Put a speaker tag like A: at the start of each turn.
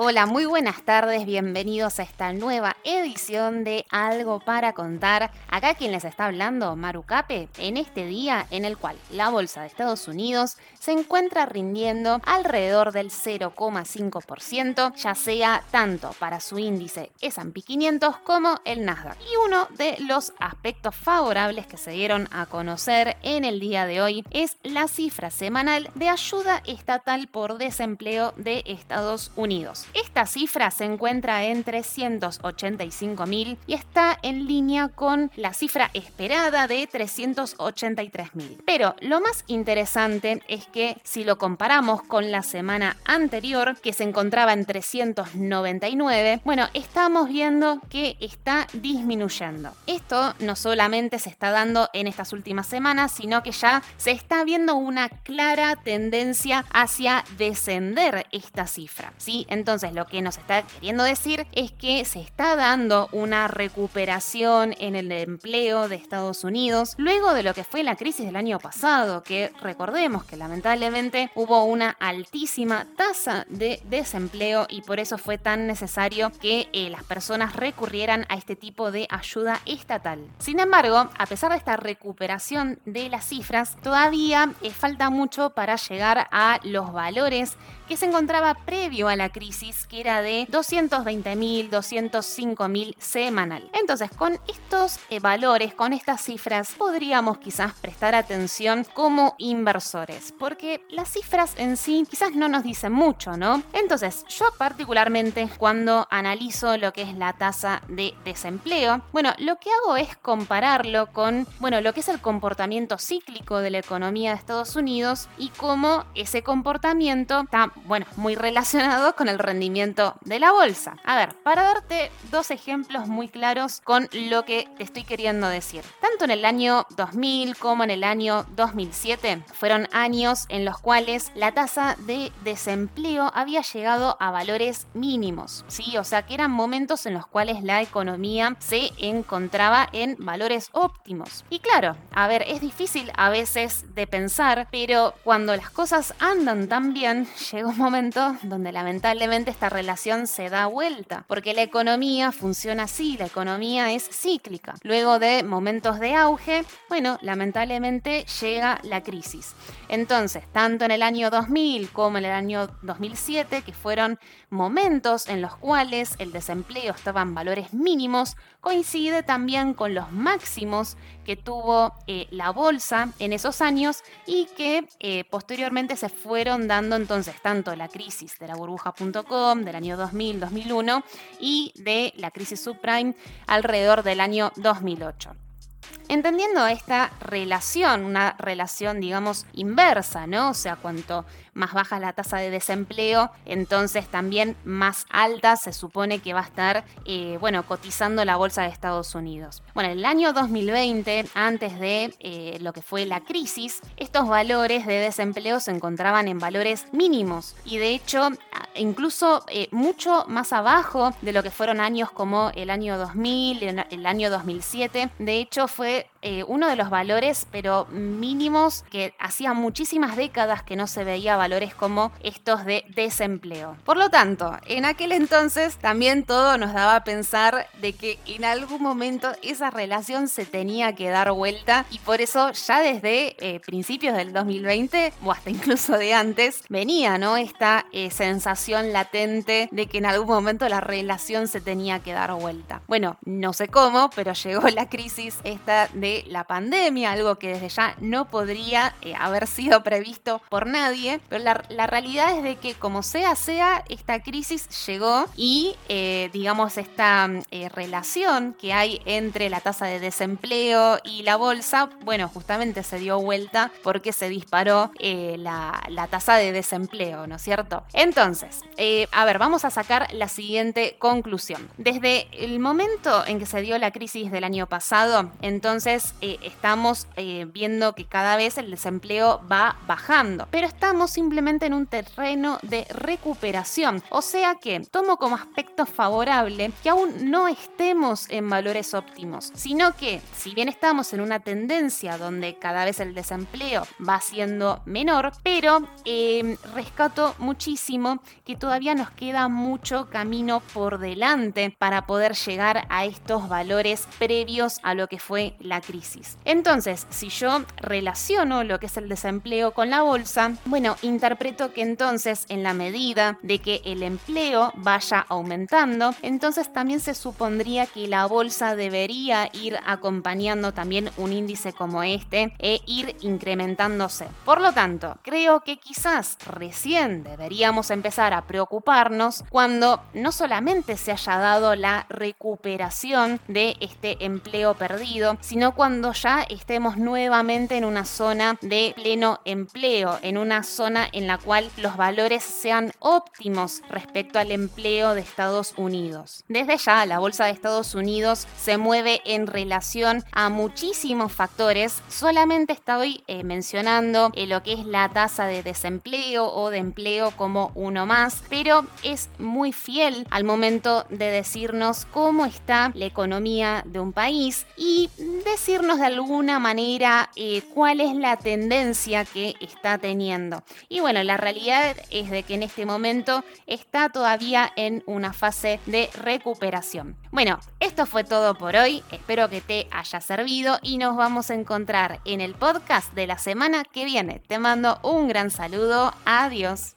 A: Hola, muy buenas tardes, bienvenidos a esta nueva edición de Algo para contar. Acá quien les está hablando, Marucape, en este día en el cual la bolsa de Estados Unidos se encuentra rindiendo alrededor del 0,5%, ya sea tanto para su índice S&P 500 como el Nasdaq. Y uno de los aspectos favorables que se dieron a conocer en el día de hoy es la cifra semanal de ayuda estatal por desempleo de Estados Unidos. Esta cifra se encuentra en 385 mil y está en línea con la cifra esperada de 383 mil. Pero lo más interesante es que si lo comparamos con la semana anterior, que se encontraba en 399, bueno, estamos viendo que está disminuyendo. Esto no solamente se está dando en estas últimas semanas, sino que ya se está viendo una clara tendencia hacia descender esta cifra. ¿sí? Entonces, entonces lo que nos está queriendo decir es que se está dando una recuperación en el empleo de Estados Unidos luego de lo que fue la crisis del año pasado, que recordemos que lamentablemente hubo una altísima tasa de desempleo y por eso fue tan necesario que eh, las personas recurrieran a este tipo de ayuda estatal. Sin embargo, a pesar de esta recuperación de las cifras, todavía eh, falta mucho para llegar a los valores que se encontraba previo a la crisis, que era de 220.000, 205.000 semanal. Entonces, con estos eh, valores, con estas cifras, podríamos quizás prestar atención como inversores, porque las cifras en sí quizás no nos dicen mucho, ¿no? Entonces, yo particularmente cuando analizo lo que es la tasa de desempleo, bueno, lo que hago es compararlo con, bueno, lo que es el comportamiento cíclico de la economía de Estados Unidos y cómo ese comportamiento está bueno, muy relacionado con el rendimiento de la bolsa. A ver, para darte dos ejemplos muy claros con lo que te estoy queriendo decir. Tanto en el año 2000 como en el año 2007 fueron años en los cuales la tasa de desempleo había llegado a valores mínimos, ¿sí? O sea, que eran momentos en los cuales la economía se encontraba en valores óptimos. Y claro, a ver, es difícil a veces de pensar, pero cuando las cosas andan tan bien, llegó un momento donde lamentablemente esta relación se da vuelta, porque la economía funciona así, la economía es cíclica. Luego de momentos de auge, bueno, lamentablemente llega la crisis. Entonces, tanto en el año 2000 como en el año 2007, que fueron momentos en los cuales el desempleo estaba en valores mínimos, coincide también con los máximos que tuvo eh, la bolsa en esos años y que eh, posteriormente se fueron dando entonces tanto la crisis de la burbuja.com del año 2000-2001 y de la crisis subprime alrededor del año 2008. Entendiendo esta relación, una relación digamos inversa, ¿no? O sea, cuanto más baja la tasa de desempleo, entonces también más alta se supone que va a estar, eh, bueno, cotizando la bolsa de Estados Unidos. Bueno, en el año 2020, antes de eh, lo que fue la crisis, estos valores de desempleo se encontraban en valores mínimos y de hecho incluso eh, mucho más abajo de lo que fueron años como el año 2000, el año 2007. De hecho, fue uno de los valores, pero mínimos, que hacía muchísimas décadas que no se veía valores como estos de desempleo. Por lo tanto, en aquel entonces también todo nos daba a pensar de que en algún momento esa relación se tenía que dar vuelta y por eso ya desde eh, principios del 2020 o hasta incluso de antes venía ¿no? esta eh, sensación latente de que en algún momento la relación se tenía que dar vuelta. Bueno, no sé cómo, pero llegó la crisis esta la pandemia, algo que desde ya no podría eh, haber sido previsto por nadie, la, realidad es de que como sea, sea, esta crisis llegó y, eh, digamos, esta eh, relación que hay entre la tasa de desempleo y la bolsa, bueno, justamente se dio vuelta porque se disparó la, la, tasa de desempleo, ¿no es cierto? Entonces, a ver, vamos a sacar la siguiente conclusión. Desde el momento en que se dio la crisis del año pasado, entonces eh, estamos eh, viendo que cada vez el desempleo va bajando, pero estamos simplemente en un terreno de recuperación, o sea que tomo como aspecto favorable que aún no estemos en valores óptimos, sino que si bien estamos en una tendencia donde cada vez el desempleo va siendo menor, pero em, rescato muchísimo que todavía nos queda mucho camino por delante para poder llegar a estos valores previos a lo que fue la crisis. Entonces, si yo relaciono lo que es el desempleo con la bolsa, bueno, interpreto que entonces en la medida de que el empleo vaya aumentando, entonces también se supondría que la bolsa debería ir acompañando también un índice como este e ir incrementándose. Por lo tanto, creo que quizás recién deberíamos empezar a preocuparnos cuando no solamente se haya dado la recuperación de este empleo perdido, sino cuando ya estemos nuevamente en una zona de pleno empleo, en una zona en la cual los valores sean óptimos respecto al empleo de Estados Unidos. Desde ya, la Bolsa de Estados Unidos se mueve en relación a muchísimos factores, solamente estoy eh, mencionando eh, lo que es la tasa de desempleo o de empleo como uno más, pero es muy fiel al momento de decirnos cómo está la economía de un país y decirnos de alguna manera eh, cuál es la tendencia que está teniendo. Y bueno, la realidad es de que en este momento está todavía en una fase de recuperación. Bueno, esto fue todo por hoy, espero que te haya servido y nos vamos a encontrar en el podcast de la semana que viene. Te mando un gran saludo, adiós.